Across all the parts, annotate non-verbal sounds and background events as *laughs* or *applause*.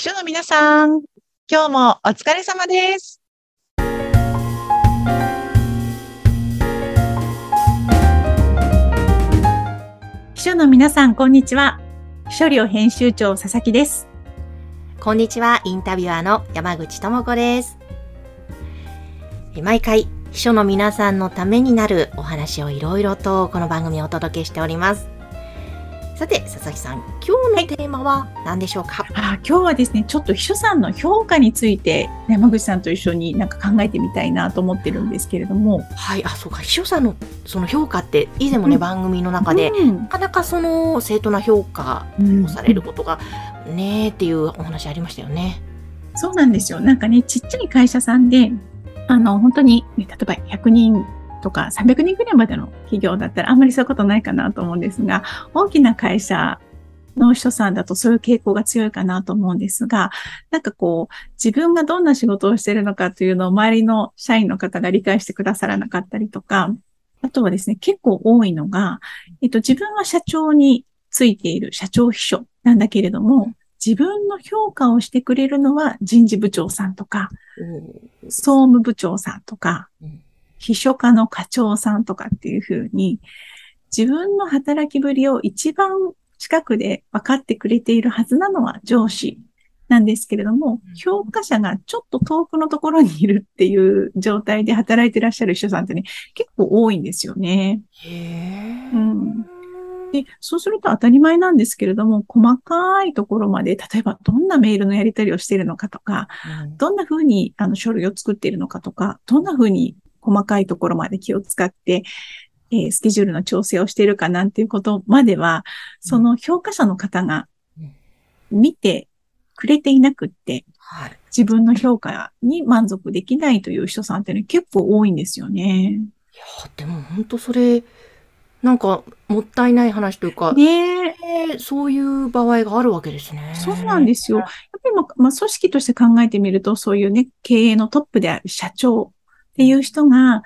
秘書の皆さん、今日もお疲れ様です。秘書の皆さん、こんにちは。秘書寮編集長佐々木です。こんにちは、インタビュアーの山口智子です。毎回、秘書の皆さんのためになるお話をいろいろとこの番組をお届けしております。さて、佐々木さん、今日のテーマは何でしょうか、あ今日はですね、ちょっと秘書さんの評価について山口さんと一緒になんか考えてみたいなと思ってるんですけれども。はい、あ、そうか、秘書さんのその評価って以前もね、うん。番組の中で、うん。なかなかその正当な評価うん。をされることがねーっていうお話ありましたよね。そうなんですよ。なんかね、ちっちゃい会社さんで、あの、本当に、ね例えば100人とか300人ぐらいまでの企業だったらあんまりそういうことないかなと思うんですが、大きな会社の人さんだとそういう傾向が強いかなと思うんですが、なんかこう、自分がどんな仕事をしているのかというのを周りの社員の方が理解してくださらなかったりとか、あとはですね、結構多いのが、えっと、自分は社長についている社長秘書なんだけれども、自分の評価をしてくれるのは人事部長さんとか、総務部長さんとかうん、秘書課の課長さんとかっていうふうに、自分の働きぶりを一番近くで分かってくれているはずなのは上司なんですけれどもうん、評価者がちょっと遠くのところにいるっていう状態で働いてらっしゃる秘書さんってね、結構多いんですよね。へー。うん。で、そうすると当たり前なんですけれども、細かいところまで、例えばどんなメールのやり取りをしているのかとか、うん。どんな風にあの書類を作っているのかとか、どんな風に細かいところまで気を使って、えースケジュールの調整をしているかなんていうことまでは、その評価者の方が見てくれていなくって、はい。自分の評価に満足できないという人さんってね、結構多いんですよね。いやーでも本当それなんかもったいない話というか、ねそういう場合があるわけですね。そうなんですよ。やっぱりまあ、まあ、組織として考えてみると、そういうね、経営のトップである社長っていう人が、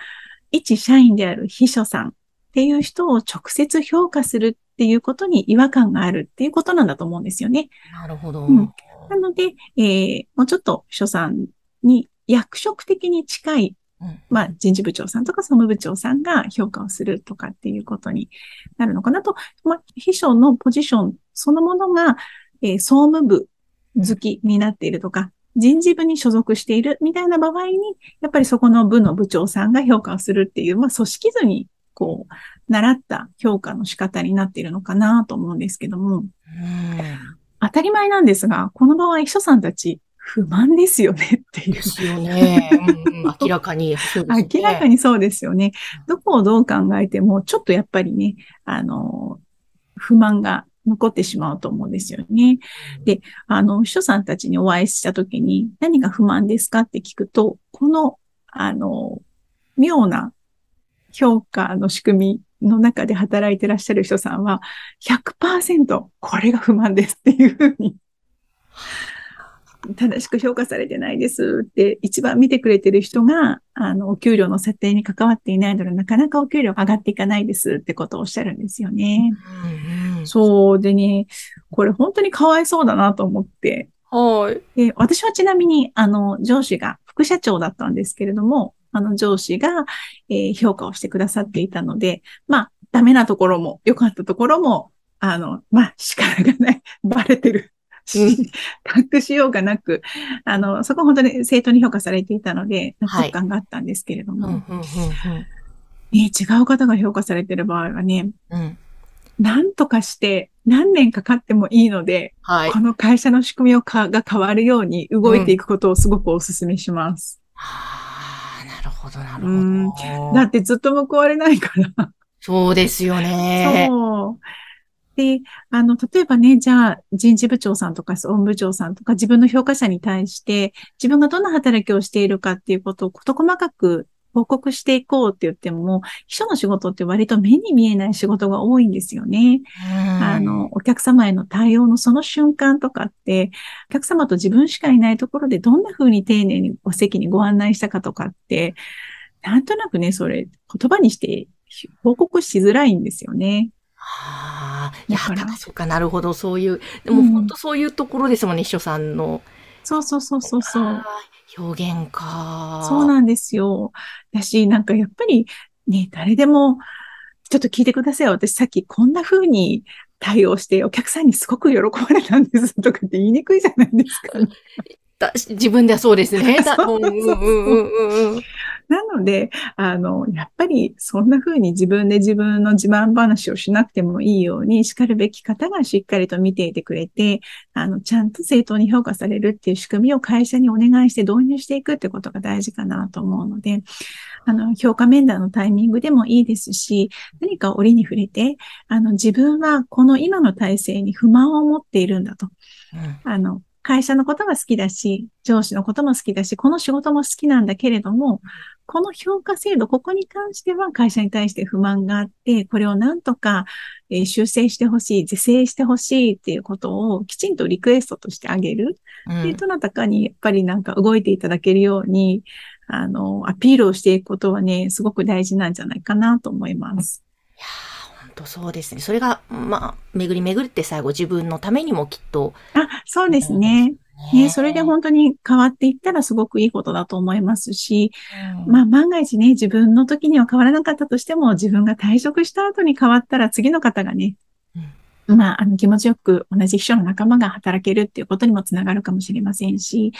一社員である秘書さんっていう人を直接評価するっていうことに違和感があるっていうことなんだと思うんですよね。なるほど。うんなので、えーもうちょっと秘書さんに役職的に近いうんまあ、人事部長さんとか総務部長さんが評価をするとかっていうことになるのかなと、まあ、秘書のポジションそのものが、えー総務部好きになっているとか、人事部に所属しているみたいな場合に、やっぱりそこの部の部長さんが評価をするっていう、まあ、組織図に、こう、習った評価の仕方になっているのかなと思うんですけども、うん当たり前なんですが、この場合、秘書さんたち不満ですよねっていうで。すよね。うんうん *laughs* 明らかに。ね明らかにそうですよね。どこをどう考えても、ちょっとやっぱりね、あの、不満が残ってしまうと思うんですよね。であの、秘書さんたちにお会いしたときに、何が不満ですかって聞くと、この、あの、妙な評価の仕組みの中で働いてらっしゃる人さんは、100%これが不満ですっていうふうに、正しく評価されてないですって、一番見てくれてる人が、あの、お給料の設定に関わっていないので、なかなかお給料上がっていかないですってことをおっしゃるんですよね。うんそうでね、これ本当にかわいそうだなと思って、はい。で、私はちなみに、あの、上司が副社長だったんですけれども、あの、上司が、えー評価をしてくださっていたので、まあ、ダメなところも、良かったところも、あの、まあ、仕方がない、*laughs* バレてる。うん。*laughs* 隠しようがなく、あの、そこは本当に正当に評価されていたので、納はい。得感があったんですけれども、違う方が評価されている場合はね、うんうん何とかして何年かかってもいいので、はい。この会社の仕組みをかが変わるように動いていくことをすごくお勧めします。ああ、なるほど、なるうんほど。だってずっと報われないから。そうですよね。そう。で、あの、例えばね、じゃあ、人事部長さんとか総務部長さんとか自分の評価者に対して、自分がどんな働きをしているかっていうことを事細かく報告していこうって言っても、秘書の仕事って割と目に見えない仕事が多いんですよね。あの、お客様への対応のその瞬間とかって、お客様と自分しかいないところでどんな風に丁寧にお席にご案内したかとかって、なんとなくね、それ言葉にして報告しづらいんですよね。ああ、いや、そうか、なるほど、そういう、でもうん本当そういうところですもんね、秘書さんの。そうそうそうそうそう。表現か。そうなんですよ。だし、なんかやっぱりね、誰でも、ちょっと聞いてください。私さっきこんな風に対応してお客さんにすごく喜ばれたんですとかって言いにくいじゃないですか。*laughs* だ自分ではそうですね。*laughs* なので、あの、やっぱりそんな風に自分で自分の自慢話をしなくてもいいように、叱るべき方がしっかりと見ていてくれて、あの、ちゃんと正当に評価されるっていう仕組みを会社にお願いして導入していくってことが大事かなと思うので、あの、評価面談のタイミングでもいいですし、何か折に触れて、あの、自分はこの今の体制に不満を持っているんだと。うんあの、会社のことが好きだし、上司のことも好きだし、この仕事も好きなんだけれども、この評価制度、ここに関しては会社に対して不満があって、これをなんとか、えー修正してほしい、是正してほしいっていうことをきちんとリクエストとしてあげる。うんで、どなたかにやっぱりなんか動いていただけるように、あの、アピールをしていくことはね、すごく大事なんじゃないかなと思います。ー本当そうですね。それが、まあ、巡り巡って最後自分のためにもきっと、あ、そうですね。ね、それで本当に変わっていったらすごくいいことだと思いますし、うんまあ万が一ね、自分の時には変わらなかったとしても、自分が退職した後に変わったら次の方がね、まあ、あの気持ちよく同じ秘書の仲間が働けるっていうことにもつながるかもしれませんし、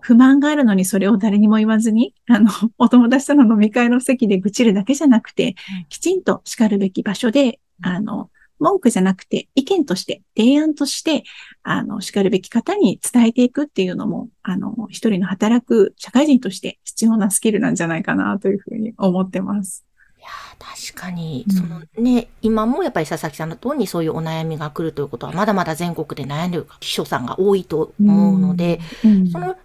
不満があるのにそれを誰にも言わずに、あの、*laughs* お友達との飲み会の席で愚痴るだけじゃなくてうん、きちんと叱るべき場所で、あの、文句じゃなくて意見として、提案として、あの、叱るべき方に伝えていくっていうのも、あの、一人の働く社会人として必要なスキルなんじゃないかなというふうに思ってます。いやー確かにう、んそのね、今もやっぱり佐々木さんのとおりにそういうお悩みが来るということは、まだまだ全国で悩んでる秘書さんが多いと思うので、うんその、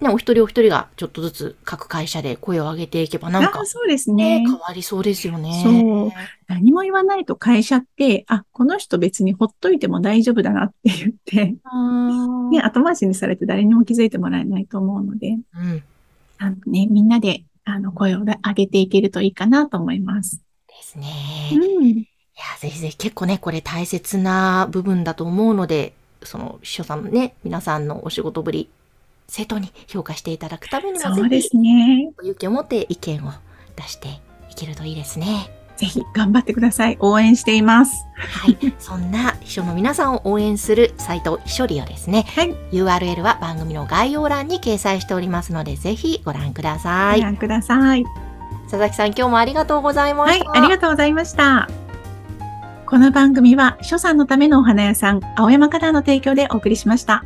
ね、お一人お一人がちょっとずつ各会社で声を上げていけばなんかあ、そうですね、ね。変わりそうですよね。そう何も言わないと会社って、あ、この人別にほっといても大丈夫だなって言って、ね、後回しにされて誰にも気づいてもらえないと思うので、うん。あのね、みんなで、あの、声を上げていけるといいかなと思います。ですね。うん。いや、ぜひぜひ結構ね、これ大切な部分だと思うので、その秘書さんのね、皆さんのお仕事ぶり、正当に評価していただくためにも、そうですね。勇気を持って意見を出していけるといいですね。ぜひ頑張ってください。応援しています。はい。そんな秘書の皆さんを応援するサイト、秘書リオですね。はい。URL は番組の概要欄に掲載しておりますので、ぜひご覧ください。ご覧ください。佐々木さん、今日もありがとうございました。、はいありがとうございました。この番組は、秘書さんのためのお花屋さん、青山花壇の提供でお送りしました。